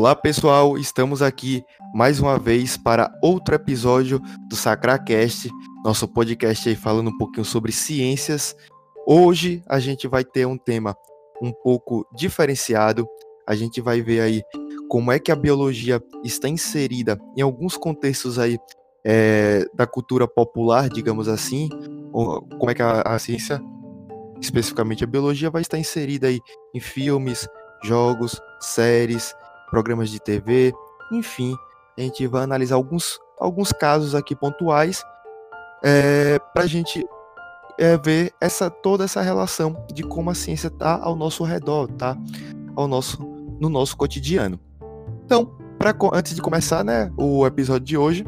Olá pessoal, estamos aqui mais uma vez para outro episódio do Sacracast, nosso podcast aí falando um pouquinho sobre ciências. Hoje a gente vai ter um tema um pouco diferenciado. A gente vai ver aí como é que a biologia está inserida em alguns contextos aí é, da cultura popular, digamos assim, ou como é que a, a ciência, especificamente a biologia, vai estar inserida aí em filmes, jogos, séries, programas de TV, enfim, a gente vai analisar alguns, alguns casos aqui pontuais é, para a gente é, ver essa toda essa relação de como a ciência está ao nosso redor, tá? Ao nosso, no nosso cotidiano. Então, pra, antes de começar né, o episódio de hoje,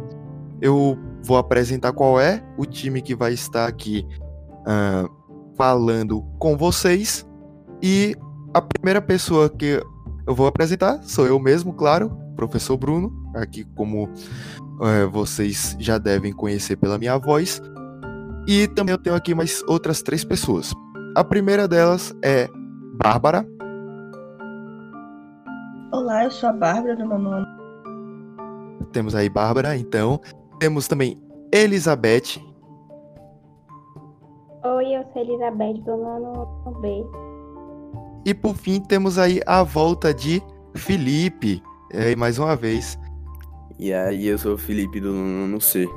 eu vou apresentar qual é o time que vai estar aqui uh, falando com vocês. E a primeira pessoa que eu vou apresentar, sou eu mesmo, claro, professor Bruno, aqui como é, vocês já devem conhecer pela minha voz. E também eu tenho aqui mais outras três pessoas. A primeira delas é Bárbara. Olá, eu sou a Bárbara do nono. Temos aí Bárbara, então. Temos também Elizabeth. Oi, eu sou Elizabeth do nono B. E por fim temos aí a volta de Felipe, é, mais uma vez. E aí eu sou o Felipe do Nono C.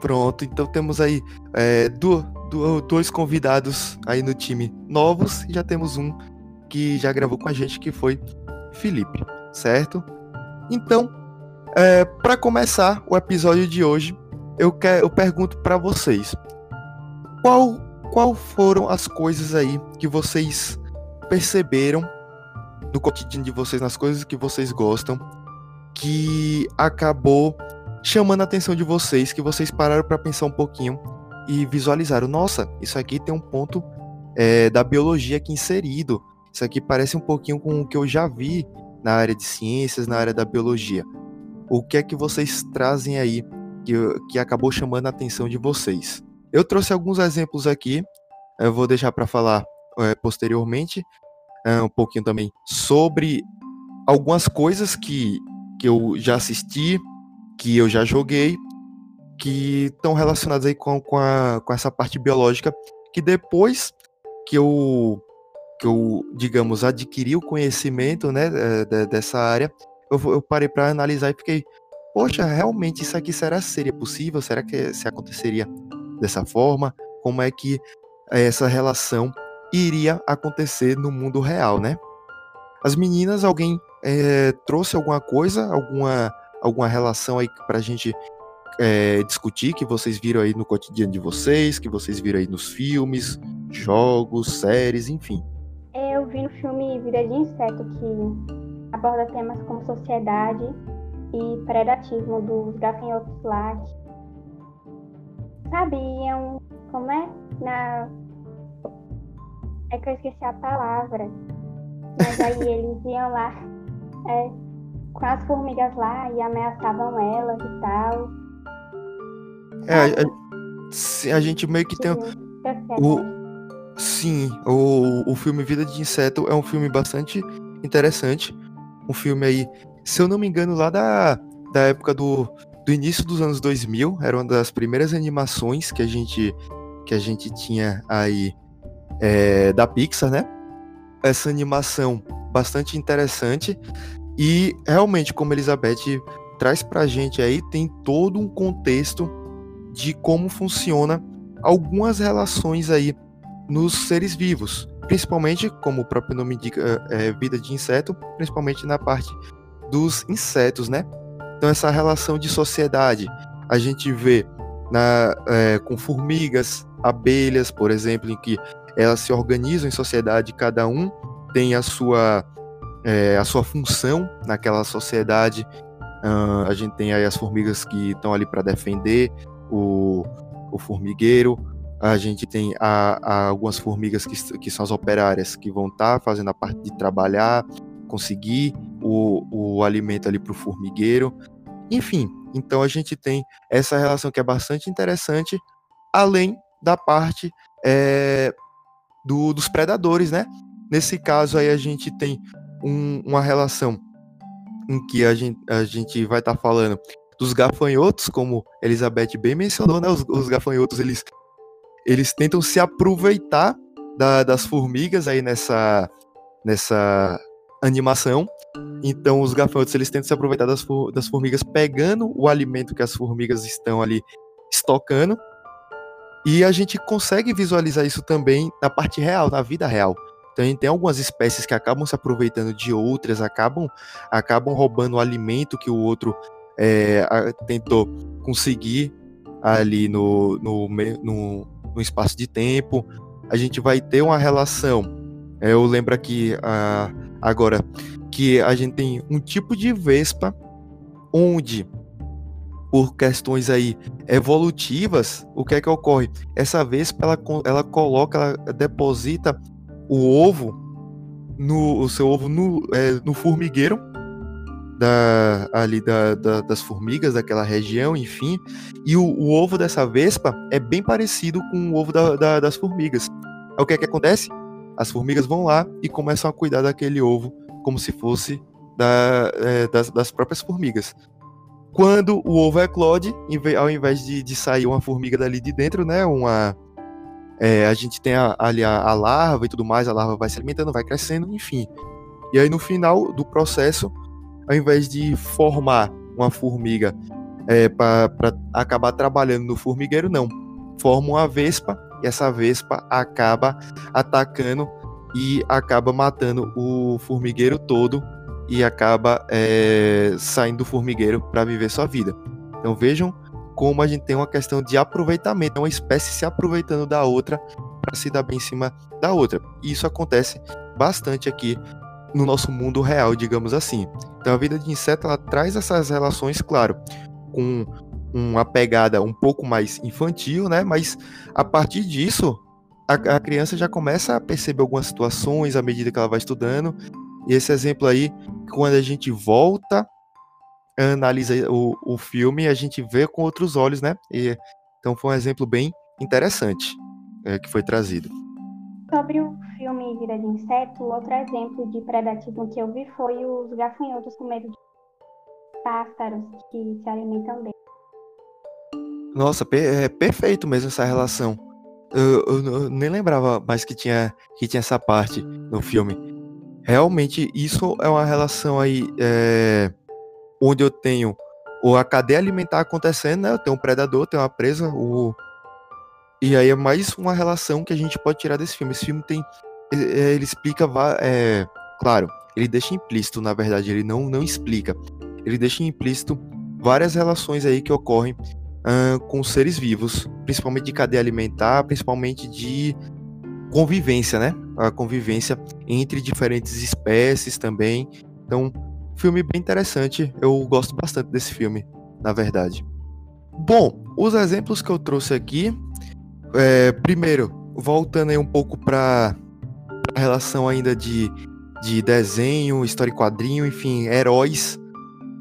Pronto, então temos aí é, do, do, dois convidados aí no time novos e já temos um que já gravou com a gente que foi Felipe, certo? Então, é, para começar o episódio de hoje, eu, quer, eu pergunto para vocês: qual, qual foram as coisas aí que vocês perceberam no cotidiano de vocês, nas coisas que vocês gostam, que acabou chamando a atenção de vocês, que vocês pararam para pensar um pouquinho e visualizaram, nossa, isso aqui tem um ponto é, da biologia aqui inserido. Isso aqui parece um pouquinho com o que eu já vi na área de ciências, na área da biologia. O que é que vocês trazem aí que, que acabou chamando a atenção de vocês? Eu trouxe alguns exemplos aqui, eu vou deixar para falar é, posteriormente, é, um pouquinho também sobre algumas coisas que, que eu já assisti, que eu já joguei, que estão relacionadas aí com, com, a, com essa parte biológica, que depois que eu, que eu digamos, adquiri o conhecimento né, de, dessa área, eu, eu parei para analisar e fiquei, poxa, realmente isso aqui será seria possível? Será que se aconteceria dessa forma? Como é que essa relação iria acontecer no mundo real, né? As meninas, alguém é, trouxe alguma coisa, alguma, alguma relação aí pra gente é, discutir, que vocês viram aí no cotidiano de vocês, que vocês viram aí nos filmes, jogos, séries, enfim. É, eu vi no filme Vida de Inseto, que aborda temas como sociedade e predatismo dos gafanhotos lá. Sabe, um, como é? Na é que eu esqueci a palavra. Mas aí eles iam lá é, com as formigas lá e ameaçavam elas e tal. É, a, a gente meio que tem. O, sim, o, o filme Vida de Inseto é um filme bastante interessante. Um filme aí, se eu não me engano, lá da, da época do, do início dos anos 2000, era uma das primeiras animações que a gente, que a gente tinha aí é, da Pixar, né? Essa animação bastante interessante e realmente, como Elizabeth traz pra gente aí, tem todo um contexto de como funciona algumas relações aí nos seres vivos, principalmente, como o próprio nome indica, é, vida de inseto, principalmente na parte dos insetos, né? Então essa relação de sociedade a gente vê na, é, com formigas, abelhas, por exemplo, em que elas se organizam em sociedade, cada um tem a sua, é, a sua função naquela sociedade. Uh, a gente tem aí as formigas que estão ali para defender o, o formigueiro. A gente tem a, a algumas formigas que, que são as operárias, que vão estar tá fazendo a parte de trabalhar, conseguir o, o alimento ali para o formigueiro. Enfim, então a gente tem essa relação que é bastante interessante, além da parte é, do, dos predadores, né? Nesse caso aí a gente tem um, uma relação em que a gente, a gente vai estar tá falando dos gafanhotos, como Elizabeth bem mencionou, né? Os, os gafanhotos eles, eles tentam se aproveitar da, das formigas aí nessa, nessa animação. Então os gafanhotos eles tentam se aproveitar das, das formigas pegando o alimento que as formigas estão ali estocando. E a gente consegue visualizar isso também na parte real, na vida real. Então a gente tem algumas espécies que acabam se aproveitando de outras, acabam, acabam roubando o alimento que o outro é, tentou conseguir ali no, no, no, no, espaço de tempo. A gente vai ter uma relação. É, eu lembro aqui agora que a gente tem um tipo de vespa onde por questões aí evolutivas, o que é que ocorre? Essa vespa ela, ela coloca, ela deposita o ovo no o seu ovo no, é, no formigueiro da, ali da, da, das formigas daquela região, enfim. E o, o, ovo dessa vespa é bem parecido com o ovo da, da, das formigas. O que é que acontece? As formigas vão lá e começam a cuidar daquele ovo como se fosse da, é, das, das, próprias formigas. Quando o ovo eclode, ao invés de, de sair uma formiga dali de dentro, né, uma, é, a gente tem ali a, a, larva e tudo mais, a larva vai se alimentando, vai crescendo, enfim. E aí no final do processo, ao invés de formar uma formiga é, para acabar trabalhando no formigueiro, não. Forma uma vespa e essa vespa acaba atacando e acaba matando o formigueiro todo e acaba é, saindo do formigueiro para viver sua vida. Então vejam como a gente tem uma questão de aproveitamento, uma espécie se aproveitando da outra para se dar bem em cima da outra. E isso acontece bastante aqui no nosso mundo real, digamos assim. Então a vida de inseto ela traz essas relações, claro, com uma pegada um pouco mais infantil, né? Mas a partir disso, a, a criança já começa a perceber algumas situações à medida que ela vai estudando. E esse exemplo aí, quando a gente volta analisa o, o filme, a gente vê com outros olhos, né? E, então foi um exemplo bem interessante é, que foi trazido. Sobre o filme Vida de Inseto, outro exemplo de predatismo que eu vi foi os gafanhotos com medo de pássaros que se alimentam bem. Nossa, é perfeito mesmo essa relação. Eu, eu, eu, nem lembrava mais que tinha, que tinha essa parte no filme. Realmente, isso é uma relação aí é, onde eu tenho a cadeia alimentar acontecendo, né? Eu tenho um predador, tenho uma presa, o... e aí é mais uma relação que a gente pode tirar desse filme. Esse filme tem, ele, é, ele explica, é, claro, ele deixa implícito, na verdade, ele não, não explica, ele deixa implícito várias relações aí que ocorrem uh, com seres vivos, principalmente de cadeia alimentar, principalmente de convivência, né? A convivência entre diferentes espécies também. Então, Filme bem interessante, eu gosto bastante desse filme, na verdade. Bom, os exemplos que eu trouxe aqui, é, primeiro, voltando aí um pouco para a relação ainda de, de desenho, história e quadrinho, enfim, heróis,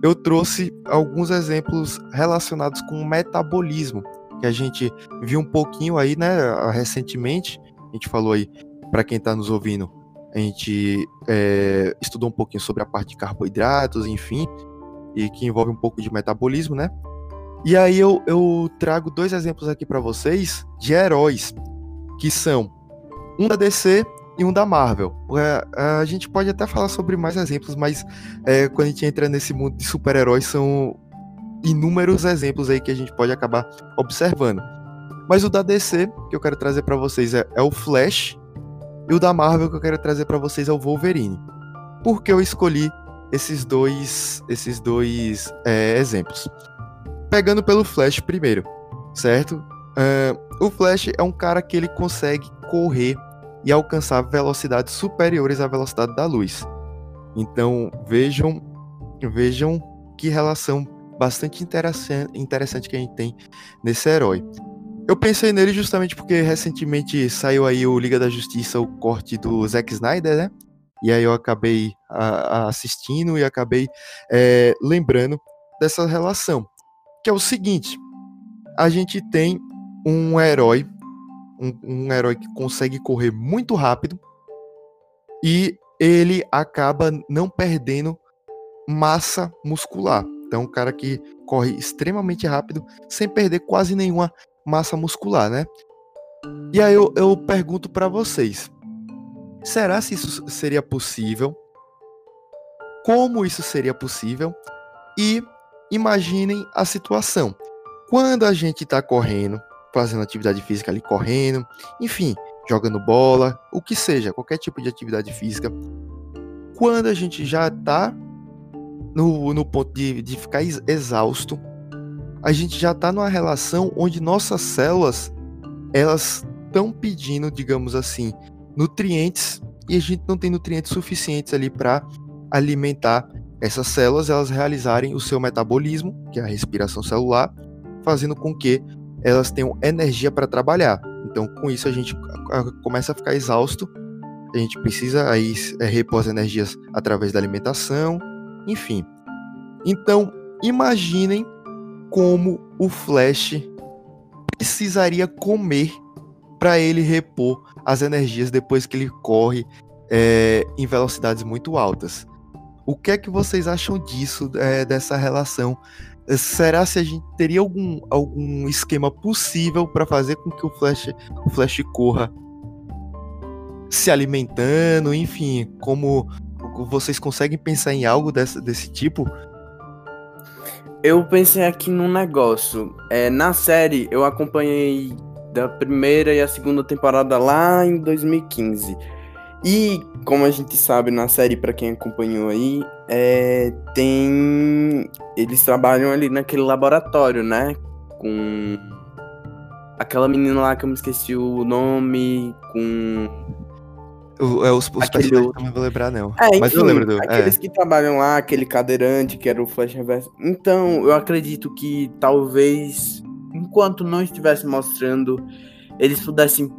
eu trouxe alguns exemplos relacionados com o metabolismo, que a gente viu um pouquinho aí, né, recentemente, a gente falou aí, para quem está nos ouvindo, a gente é, estudou um pouquinho sobre a parte de carboidratos, enfim, e que envolve um pouco de metabolismo, né? E aí eu, eu trago dois exemplos aqui para vocês de heróis, que são um da DC e um da Marvel. É, a gente pode até falar sobre mais exemplos, mas é, quando a gente entra nesse mundo de super-heróis, são inúmeros exemplos aí que a gente pode acabar observando. Mas o da DC, que eu quero trazer para vocês, é, é o Flash e o da Marvel que eu quero trazer para vocês é o Wolverine. Por que eu escolhi esses dois, esses dois é, exemplos? Pegando pelo Flash primeiro, certo? Uh, o Flash é um cara que ele consegue correr e alcançar velocidades superiores à velocidade da luz. Então vejam, vejam que relação bastante interessante que a gente tem nesse herói. Eu pensei nele justamente porque recentemente saiu aí o Liga da Justiça, o corte do Zack Snyder, né? E aí eu acabei a, a assistindo e acabei é, lembrando dessa relação. Que é o seguinte: a gente tem um herói, um, um herói que consegue correr muito rápido e ele acaba não perdendo massa muscular. Então, um cara que corre extremamente rápido sem perder quase nenhuma massa muscular, né? E aí eu, eu pergunto para vocês: será se isso seria possível? Como isso seria possível? E imaginem a situação. Quando a gente está correndo, fazendo atividade física ali, correndo, enfim, jogando bola, o que seja, qualquer tipo de atividade física, quando a gente já está no, no ponto de, de ficar exausto, a gente já está numa relação onde nossas células elas estão pedindo, digamos assim, nutrientes e a gente não tem nutrientes suficientes ali para alimentar essas células, elas realizarem o seu metabolismo, que é a respiração celular, fazendo com que elas tenham energia para trabalhar. Então, com isso a gente começa a ficar exausto. A gente precisa aí é, repor as energias através da alimentação, enfim. Então, imaginem como o Flash precisaria comer para ele repor as energias depois que ele corre é, em velocidades muito altas. O que é que vocês acham disso, é, dessa relação? Será se a gente teria algum, algum esquema possível para fazer com que o Flash, o Flash corra se alimentando, enfim, como vocês conseguem pensar em algo desse, desse tipo? Eu pensei aqui num negócio. É, na série, eu acompanhei da primeira e a segunda temporada lá em 2015. E, como a gente sabe na série, para quem acompanhou aí, é, tem. Eles trabalham ali naquele laboratório, né? Com aquela menina lá que eu me esqueci o nome, com o, é, os os Aquele outro. não vou lembrar, não. É, enfim, Mas eu lembro do. Aqueles é. que trabalham lá, aquele cadeirante que era o Flash Reverso. Então, eu acredito que talvez, enquanto não estivesse mostrando, eles pudessem,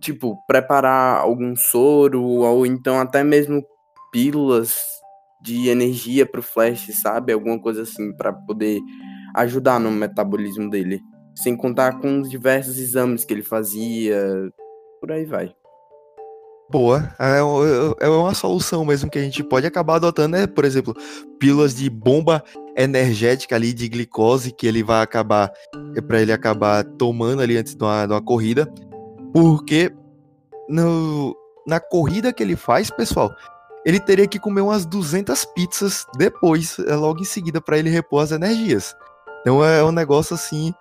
tipo, preparar algum soro, ou então até mesmo pílulas de energia pro Flash, sabe? Alguma coisa assim, para poder ajudar no metabolismo dele. Sem contar com os diversos exames que ele fazia, por aí vai boa. É, é, uma solução mesmo que a gente pode acabar adotando, é, por exemplo, pílulas de bomba energética ali de glicose que ele vai acabar é para ele acabar tomando ali antes de uma, de uma corrida, porque no, na corrida que ele faz, pessoal, ele teria que comer umas 200 pizzas depois, é, logo em seguida, para ele repor as energias. Então é um negócio assim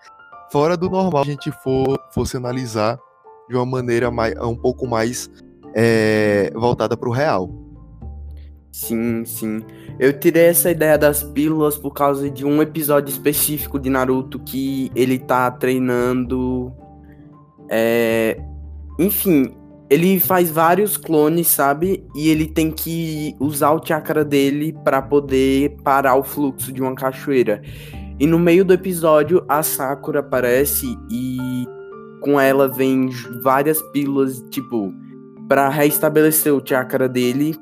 fora do normal. Se a gente for fosse analisar de uma maneira mais, um pouco mais é, voltada para o real. Sim, sim. Eu tirei essa ideia das pílulas por causa de um episódio específico de Naruto que ele tá treinando. É... Enfim, ele faz vários clones, sabe? E ele tem que usar o chakra dele para poder parar o fluxo de uma cachoeira. E no meio do episódio, a Sakura aparece e com ela vem várias pílulas, tipo, para restabelecer o chakra dele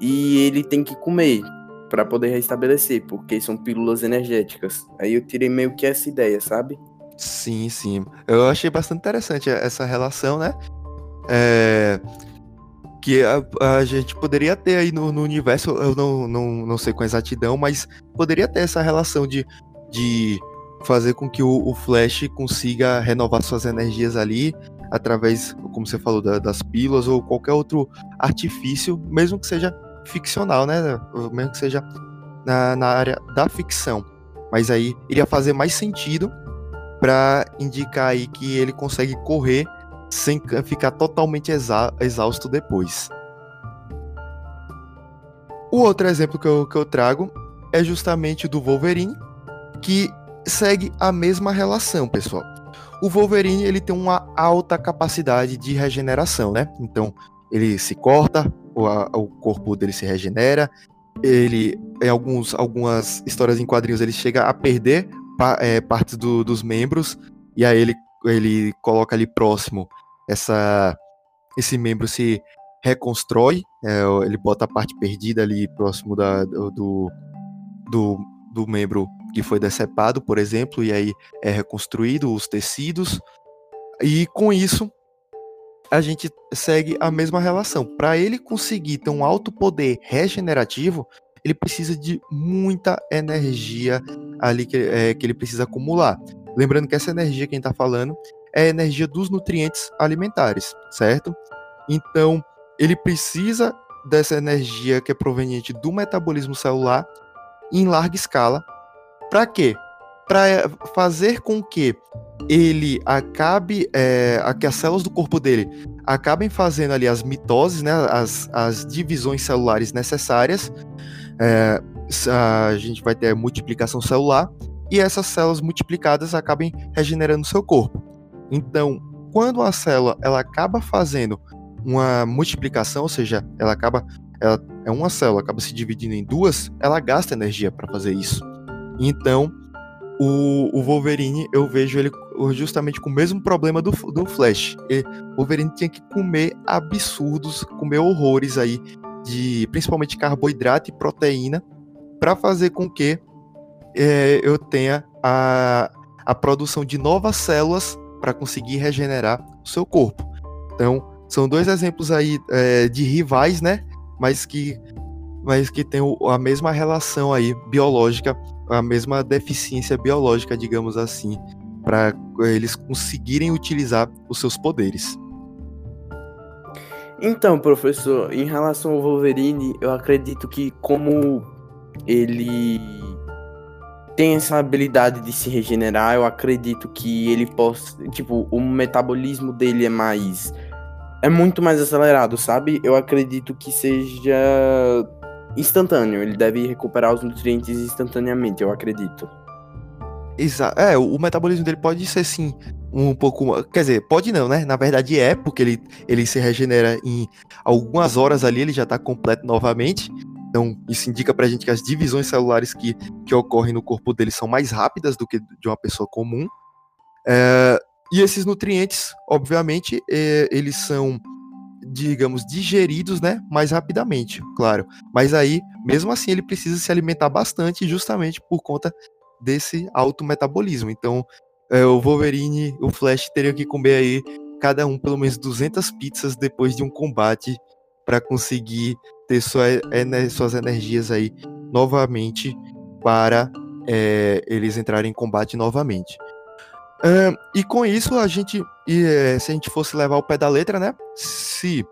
e ele tem que comer para poder restabelecer, porque são pílulas energéticas. Aí eu tirei meio que essa ideia, sabe? Sim, sim. Eu achei bastante interessante essa relação, né? É... Que a, a, gente poderia ter aí no, no, universo, eu não, não, não sei com exatidão, mas poderia ter essa relação de, de fazer com que o, o Flash consiga renovar suas energias ali através, como você falou, da, das pílulas ou qualquer outro artifício, mesmo que seja ficcional, né? Mesmo que seja na, na área da ficção. Mas aí iria fazer mais sentido para indicar aí que ele consegue correr sem ficar totalmente exa exausto depois. O outro exemplo que eu, que eu trago é justamente do Wolverine, que segue a mesma relação, pessoal. O Wolverine ele tem uma alta capacidade de regeneração, né? Então ele se corta, o, a, o corpo dele se regenera. Ele, em alguns, algumas histórias em quadrinhos, ele chega a perder pa, é, partes do, dos membros e aí ele, ele coloca ali próximo essa, esse membro se reconstrói, é, ele bota a parte perdida ali próximo da, do, do, do membro que foi decepado, por exemplo, e aí é reconstruído os tecidos. E com isso, a gente segue a mesma relação. Para ele conseguir ter um alto poder regenerativo, ele precisa de muita energia ali que, é, que ele precisa acumular. Lembrando que essa energia que a gente está falando é a energia dos nutrientes alimentares, certo? Então, ele precisa dessa energia que é proveniente do metabolismo celular em larga escala. Para quê? Para fazer com que ele acabe, é, que as células do corpo dele acabem fazendo ali as mitoses, né, as, as divisões celulares necessárias. É, a gente vai ter multiplicação celular e essas células multiplicadas acabem regenerando seu corpo. Então, quando a célula ela acaba fazendo uma multiplicação, ou seja, ela acaba ela é uma célula, acaba se dividindo em duas, ela gasta energia para fazer isso. Então, o, o, Wolverine, eu vejo ele justamente com o mesmo problema do, do Flash. O Wolverine tinha que comer absurdos, comer horrores aí, de principalmente carboidrato e proteína, para fazer com que é, eu tenha a, a produção de novas células para conseguir regenerar o seu corpo. Então, são dois exemplos aí é, de rivais, né? Mas que, mas que tem a mesma relação aí biológica, a mesma deficiência biológica, digamos assim, para eles conseguirem utilizar os seus poderes. Então, professor, em relação ao Wolverine, eu acredito que como ele tem essa habilidade de se regenerar, eu acredito que ele possa, tipo, o metabolismo dele é mais é muito mais acelerado, sabe? Eu acredito que seja instantâneo, ele deve recuperar os nutrientes instantaneamente, eu acredito. Exato. É, o metabolismo dele pode ser sim um pouco, quer dizer, pode não, né? Na verdade é, porque ele, ele se regenera em algumas horas ali, ele já tá completo novamente. Então, isso indica pra gente que as divisões celulares que, que ocorrem no corpo dele são mais rápidas do que de uma pessoa comum. É, e esses nutrientes, obviamente, é, eles são, digamos, digeridos, né, mais rapidamente, claro. Mas aí, mesmo assim, ele precisa se alimentar bastante, justamente por conta desse alto metabolismo. Então, é, o Wolverine, o Flash teriam que comer aí cada um pelo menos 200 pizzas depois de um combate para conseguir ter sua, suas energias aí novamente para é, eles entrarem em combate novamente. E com isso, a gente, e, é, se a gente fosse levar o pé da letra, né? Se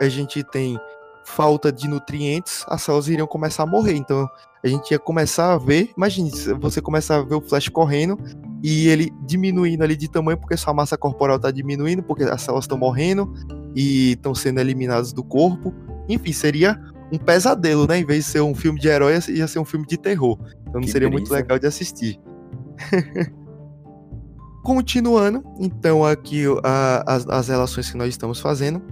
a gente tem falta de nutrientes, as células iriam começar a morrer. Então, a gente ia começar a ver, imagine, você começar a ver o Flash correndo e ele diminuindo ali de tamanho porque sua massa corporal está diminuindo, porque as células estão morrendo e estão sendo eliminadas do corpo. Enfim, seria um pesadelo, né? Em vez de ser um filme de herói, ia ser um filme de terror. Então não que seria brisa. muito legal de assistir. Continuando, então, aqui a, as, as relações que nós estamos fazendo.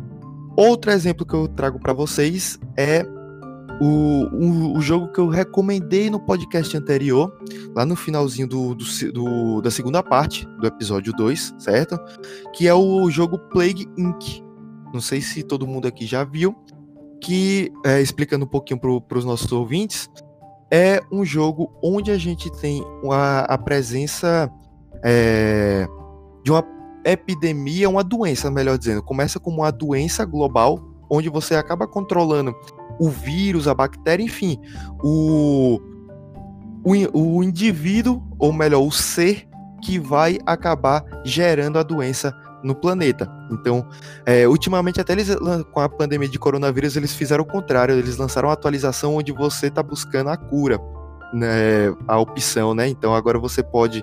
Outro exemplo que eu trago para vocês é o, o, o, jogo que eu recomendei no podcast anterior, lá no finalzinho do, do, do, da segunda parte do episódio 2, certo? Que é o jogo Plague Inc. Não sei se todo mundo aqui já viu, que, é, explicando um pouquinho para os nossos ouvintes, é um jogo onde a gente tem a, a presença é, de uma epidemia, uma doença, melhor dizendo. Começa como uma doença global, onde você acaba controlando o vírus, a bactéria, enfim, o, o, o indivíduo, ou melhor, o ser que vai acabar gerando a doença no planeta. Então, é, ultimamente, até eles, com a pandemia de coronavírus, eles fizeram o contrário, eles lançaram uma atualização onde você está buscando a cura, né, a opção, né? Então, agora você pode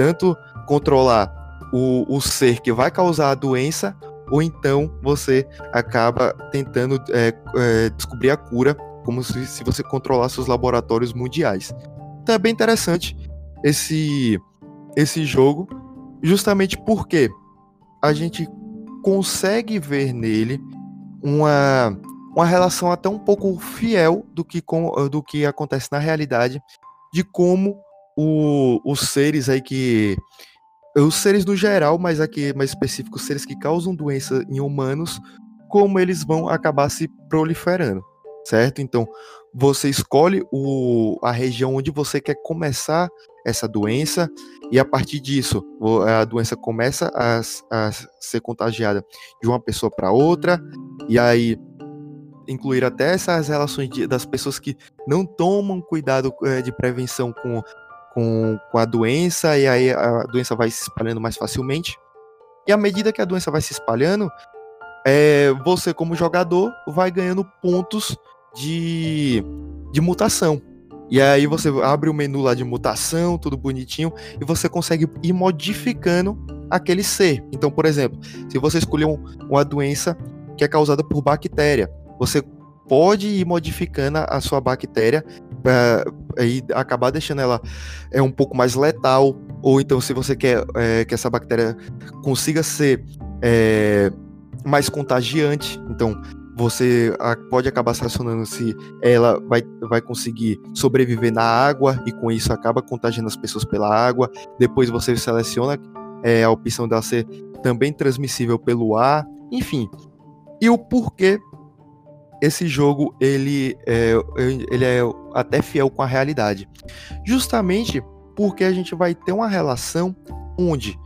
tanto controlar o, o ser que vai causar a doença, ou então você acaba tentando é, é, descobrir a cura, como se, se você controlasse os laboratórios mundiais. Então é bem interessante esse, esse jogo, justamente porque a gente consegue ver nele uma, uma relação até um pouco fiel do que, com, do que acontece na realidade, de como o, os seres aí que. Os seres no geral, mas aqui mais específico, os seres que causam doença em humanos, como eles vão acabar se proliferando, certo? Então, você escolhe o, a região onde você quer começar essa doença, e a partir disso, a doença começa a, a ser contagiada de uma pessoa para outra, e aí incluir até essas relações de, das pessoas que não tomam cuidado é, de prevenção com, com, com a doença, e aí a doença vai se espalhando mais facilmente. E à medida que a doença vai se espalhando, é, você, como jogador, vai ganhando pontos de, de mutação. E aí você abre o menu lá de mutação, tudo bonitinho, e você consegue ir modificando aquele ser. Então, por exemplo, se você escolher um, uma doença que é causada por bactéria, você pode ir modificando a sua bactéria para acabar deixando ela é um pouco mais letal, ou então se você quer é, que essa bactéria consiga ser é, mais contagiante, então você pode acabar selecionando se ela vai, vai conseguir sobreviver na água e com isso acaba contagiando as pessoas pela água. Depois você seleciona é, a opção dela ser também transmissível pelo ar, enfim. E o porquê esse jogo ele é, ele é até fiel com a realidade. Justamente porque a gente vai ter uma relação onde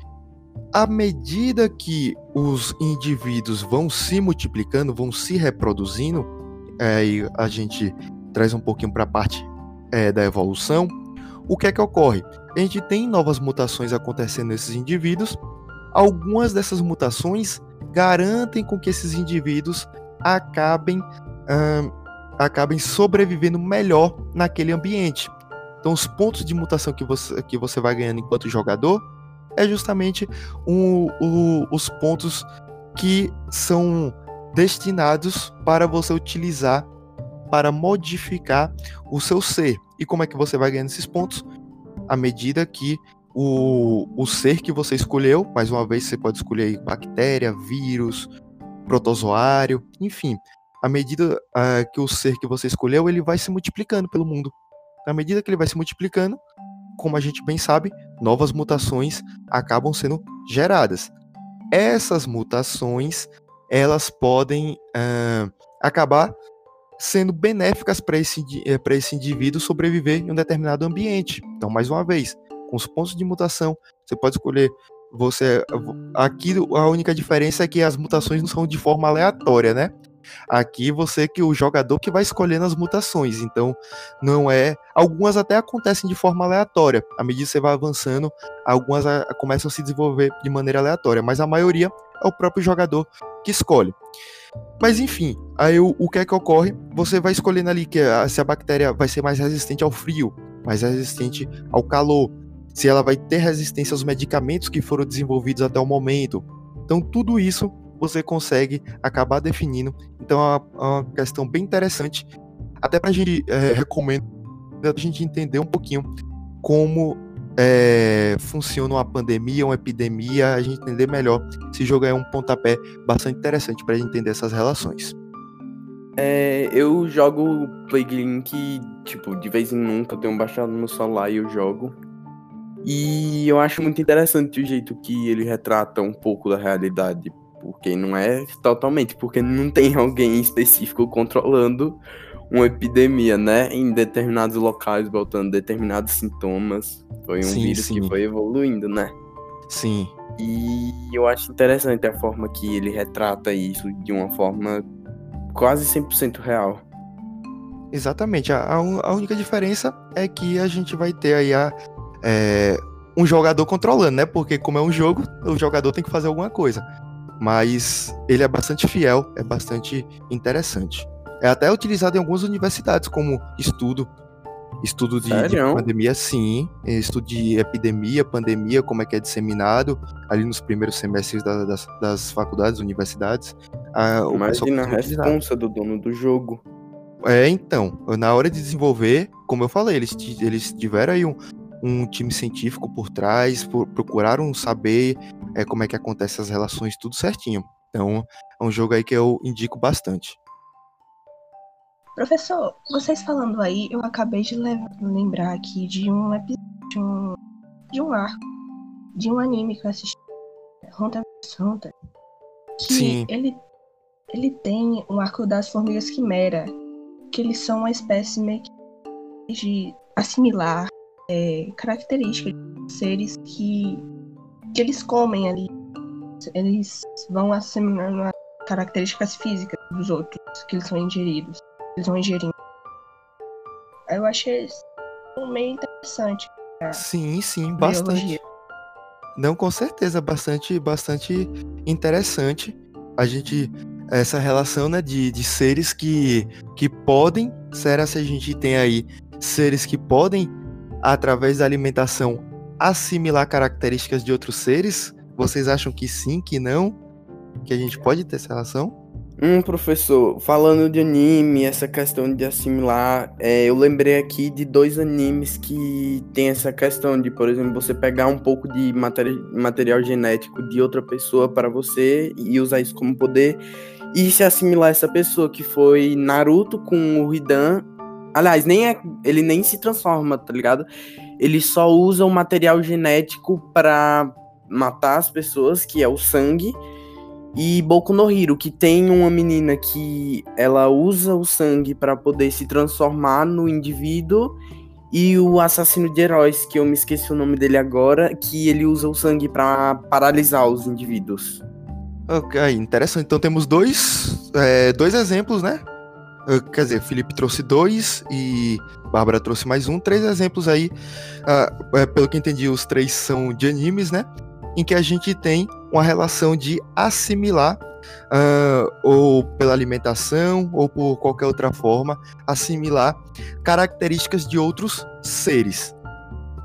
à medida que os indivíduos vão se multiplicando, vão se reproduzindo, é, a gente traz um pouquinho para a parte é, da evolução, o que é que ocorre? A gente tem novas mutações acontecendo nesses indivíduos. Algumas dessas mutações garantem com que esses indivíduos acabem, acabem sobrevivendo melhor naquele ambiente. Então, os pontos de mutação que você, que você vai ganhando enquanto jogador é justamente os pontos que são destinados para você utilizar para modificar o seu ser. E como é que você vai ganhando esses pontos? À medida que o, o ser que você escolheu, mais uma vez você pode escolher bactéria, vírus, protozoário, enfim. À medida uh, que o ser que você escolheu, ele vai se multiplicando pelo mundo. À medida que ele vai se multiplicando, como a gente bem sabe, novas mutações acabam sendo geradas. Essas mutações elas podem uh, acabar sendo benéficas para esse, eh, esse indivíduo sobreviver em um determinado ambiente. Então, mais uma vez, com os pontos de mutação, você pode escolher. Você aqui a única diferença é que as mutações não são de forma aleatória, né? Aqui você que o jogador que vai escolhendo as mutações, então não é. Algumas até acontecem de forma aleatória. À medida que você vai avançando, algumas a, a, começam a se desenvolver de maneira aleatória, mas a maioria é o próprio jogador que escolhe. Mas enfim, aí o, o que é que ocorre? Você vai escolhendo ali que a, se a bactéria vai ser mais resistente ao frio, mais resistente ao calor, se ela vai ter resistência aos medicamentos que foram desenvolvidos até o momento. Então tudo isso você consegue acabar definindo. Então é uma, é uma questão bem interessante. Até para a gente é, recomendo a gente entender um pouquinho como é, funciona uma pandemia, uma epidemia, a gente entender melhor. Esse jogo é um pontapé bastante interessante para entender essas relações. É, eu jogo Plague Link, tipo, de vez em nunca, eu tenho baixado no celular e eu jogo. E eu acho muito interessante o jeito que ele retrata um pouco da realidade porque não é totalmente, porque não tem alguém específico controlando uma epidemia, né? Em determinados locais, botando determinados sintomas. Foi um sim, vírus sim. que foi evoluindo, né? Sim. E eu acho interessante a forma que ele retrata isso de uma forma quase 100% real. Exatamente. A, a, única diferença é que a gente vai ter aí a, é, um jogador controlando, né? Porque como é um jogo, o jogador tem que fazer alguma coisa mas ele é bastante fiel, é bastante interessante. É até utilizado em algumas universidades como estudo, estudo de, de, pandemia, sim, estudo de epidemia, pandemia, como é que é disseminado ali nos primeiros semestres da, das, das, faculdades, universidades. Ah, Imagina a responsa do dono do jogo. É, então, na hora de desenvolver, como eu falei, eles, eles tiveram aí um, um time científico por trás, por, procuraram saber é, como é que acontece as relações, tudo certinho. Então, é um jogo aí que eu indico bastante. Professor, vocês falando aí, eu acabei de lembrar aqui de um episódio, de um, de um arco, de um anime que eu assisti, Hunter x Hunter, que Sim. ele ele tem um arco das formigas quimera, que eles são uma espécie meio que de assimilar é, características de seres que que eles comem ali. Eles vão assimilando características físicas dos outros que eles são ingeridos, eles vão ingerindo. Eu achei isso meio interessante. Sim, sim, bastante. Biologia. Não, com certeza, bastante, bastante interessante. A gente essa relação né, de, de seres que, que podem, será se a gente tem aí seres que podem, através da alimentação, assimilar características de outros seres? Vocês acham que sim, que não? Que a gente pode ter essa relação? Um professor, falando de anime, essa questão de assimilar, é, eu lembrei aqui de dois animes que tem essa questão de, por exemplo, você pegar um pouco de materi material genético de outra pessoa para você e usar isso como poder e se assimilar essa pessoa, que foi Naruto com o Hidan. Aliás, nem é, ele nem se transforma, tá ligado? Ele só usa o material genético para matar as pessoas, que é o sangue e Boku no Hero, que tem uma menina que ela usa o sangue para poder se transformar no indivíduo. E o assassino de heróis, que eu me esqueci o nome dele agora, que ele usa o sangue para paralisar os indivíduos. Ok, interessante. Então temos dois, é, dois exemplos, né? Ah, quer dizer, Felipe trouxe dois e Bárbara trouxe mais um. Três exemplos aí. Uh, pelo que entendi, os três são de animes, né? em que a gente tem uma relação de assimilar, uh, ou pela alimentação, ou por qualquer outra forma, assimilar características de outros seres.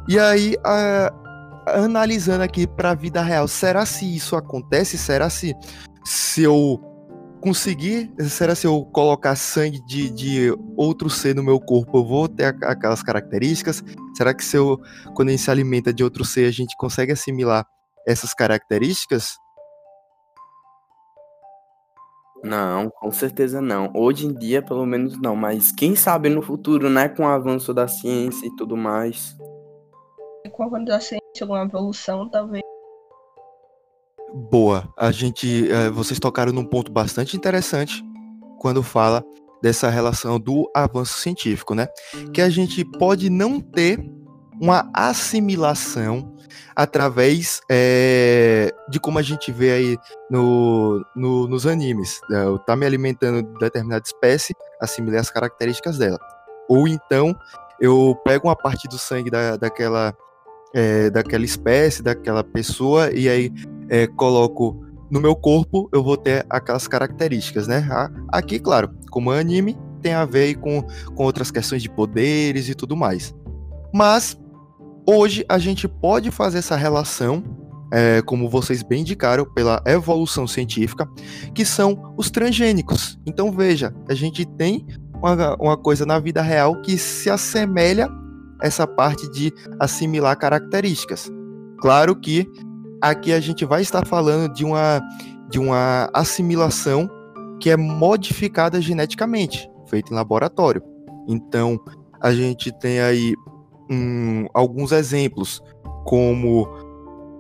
E aí, uh, analisando aqui para a vida real, será se isso acontece? Será se, se eu conseguir, será se eu colocar sangue de, de outro ser no meu corpo, eu vou ter aquelas características? Será que se eu, quando a gente se alimenta de outro ser, a gente consegue assimilar essas características? Não, com certeza não. Hoje em dia, pelo menos não, mas quem sabe no futuro, né, com o avanço da ciência e tudo mais. Com o avanço da ciência, alguma evolução, talvez. Boa. A gente, uh, vocês tocaram num ponto bastante interessante quando fala dessa relação do avanço científico, né? Que a gente pode não ter uma assimilação através é, de como a gente vê aí no, no, nos animes. Né? Eu tá me alimentando de determinada espécie, assimilei as características dela. Ou então eu pego uma parte do sangue da, daquela, é, daquela espécie, daquela pessoa, e aí é, coloco no meu corpo, eu vou ter aquelas características, né? Aqui, claro, como é anime, tem a ver com, com outras questões de poderes e tudo mais. Mas Hoje a gente pode fazer essa relação, é, como vocês bem indicaram, pela evolução científica, que são os transgênicos. Então veja, a gente tem uma, uma coisa na vida real que se assemelha a essa parte de assimilar características. Claro que aqui a gente vai estar falando de uma, de uma assimilação que é modificada geneticamente, feita em laboratório. Então, a gente tem aí um, alguns exemplos, como.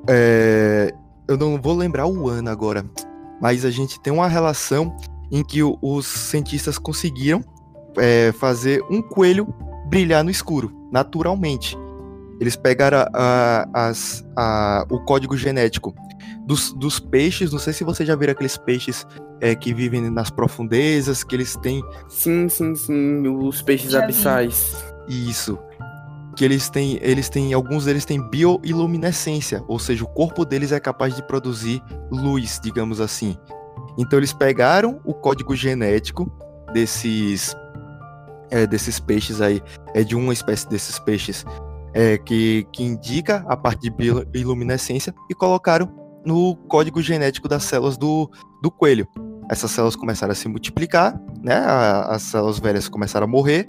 É, eu não vou lembrar o ano agora, mas a gente tem uma relação em que os cientistas conseguiram é, fazer um coelho brilhar no escuro, naturalmente. Eles pegaram a, a, a, o código genético dos, dos, peixes. Não sei se você já viram aqueles peixes é, que vivem nas profundezas, que eles têm. Sim, sim, sim. Os peixes já abissais. Vi. Isso que eles têm, eles têm, alguns deles têm bioiluminescência, ou seja, o corpo deles é capaz de produzir luz, digamos assim. Então eles pegaram o código genético desses é, desses peixes aí, é de uma espécie desses peixes é, que, que indica a parte de bioiluminescência e colocaram no código genético das células do, do coelho. Essas células começaram a se multiplicar, né? As células velhas começaram a morrer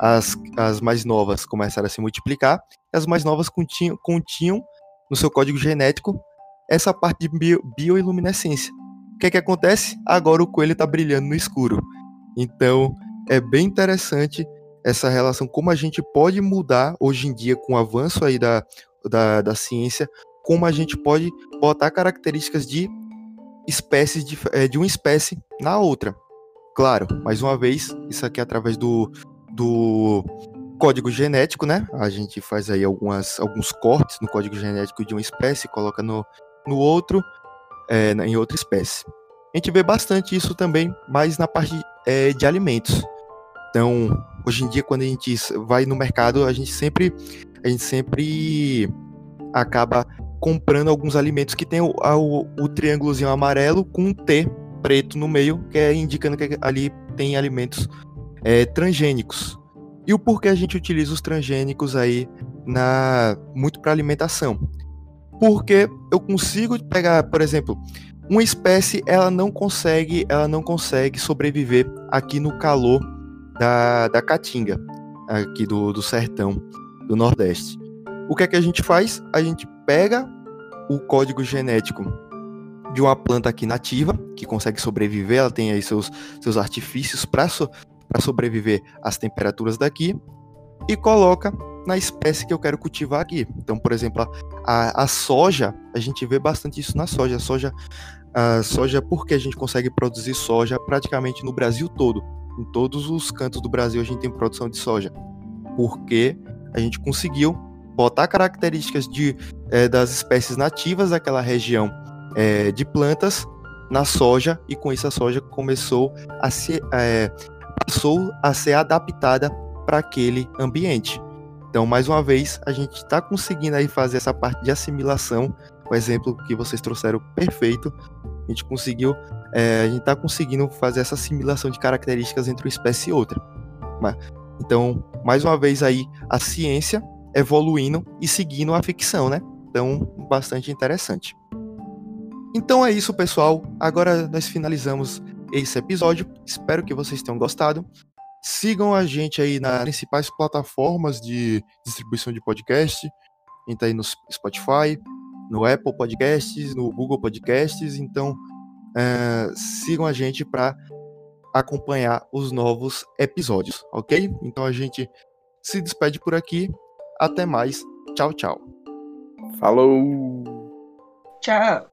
as, as mais novas começaram a se multiplicar, e as mais novas continham, continham no seu código genético essa parte de bio, bioiluminescência. O que é que acontece? Agora o coelho está brilhando no escuro. Então é bem interessante essa relação, como a gente pode mudar hoje em dia com o avanço aí da, da, da ciência, como a gente pode botar características de espécies de, é, de uma espécie na outra. Claro, mais uma vez, isso aqui é através do, do código genético, né? A gente faz aí algumas, alguns cortes no código genético de uma espécie, coloca no, no outro, é, em outra espécie. A gente vê bastante isso também, mais na parte é, de alimentos. Então, hoje em dia, quando a gente vai no mercado, a gente sempre, a gente sempre acaba comprando alguns alimentos que tem o, o, o triângulozinho amarelo com um T preto no meio, que é indicando que ali tem alimentos é, transgênicos. E o porquê a gente utiliza os transgênicos aí na muito para alimentação? Porque eu consigo pegar, por exemplo, uma espécie ela não consegue, ela não consegue sobreviver aqui no calor da, da caatinga, aqui do, do sertão do Nordeste. O que é que a gente faz? A gente pega o código genético de uma planta aqui nativa, que consegue sobreviver, ela tem aí seus, seus artifícios para so, sobreviver às temperaturas daqui, e coloca na espécie que eu quero cultivar aqui. Então, por exemplo, a, a soja, a gente vê bastante isso na soja. A soja, a soja, porque a gente consegue produzir soja praticamente no Brasil todo. Em todos os cantos do Brasil a gente tem produção de soja. Porque a gente conseguiu botar características de, é, das espécies nativas daquela região é, de plantas na soja e com isso a soja começou a ser é, passou a ser adaptada para aquele ambiente. Então, mais uma vez, a gente está conseguindo aí fazer essa parte de assimilação. O exemplo que vocês trouxeram perfeito. A gente conseguiu, é, a gente está conseguindo fazer essa assimilação de características entre uma espécie e outra. Então, mais uma vez aí, a ciência evoluindo e seguindo a ficção, né? Então, bastante interessante. Então é isso, pessoal. Agora nós finalizamos esse episódio. Espero que vocês tenham gostado. Sigam a gente aí nas principais plataformas de distribuição de podcast. A gente tá aí no Spotify, no Apple Podcasts, no Google Podcasts. Então, é, sigam a gente para acompanhar os novos episódios, ok? Então a gente se despede por aqui. Até mais. Tchau, tchau. Falou! Tchau.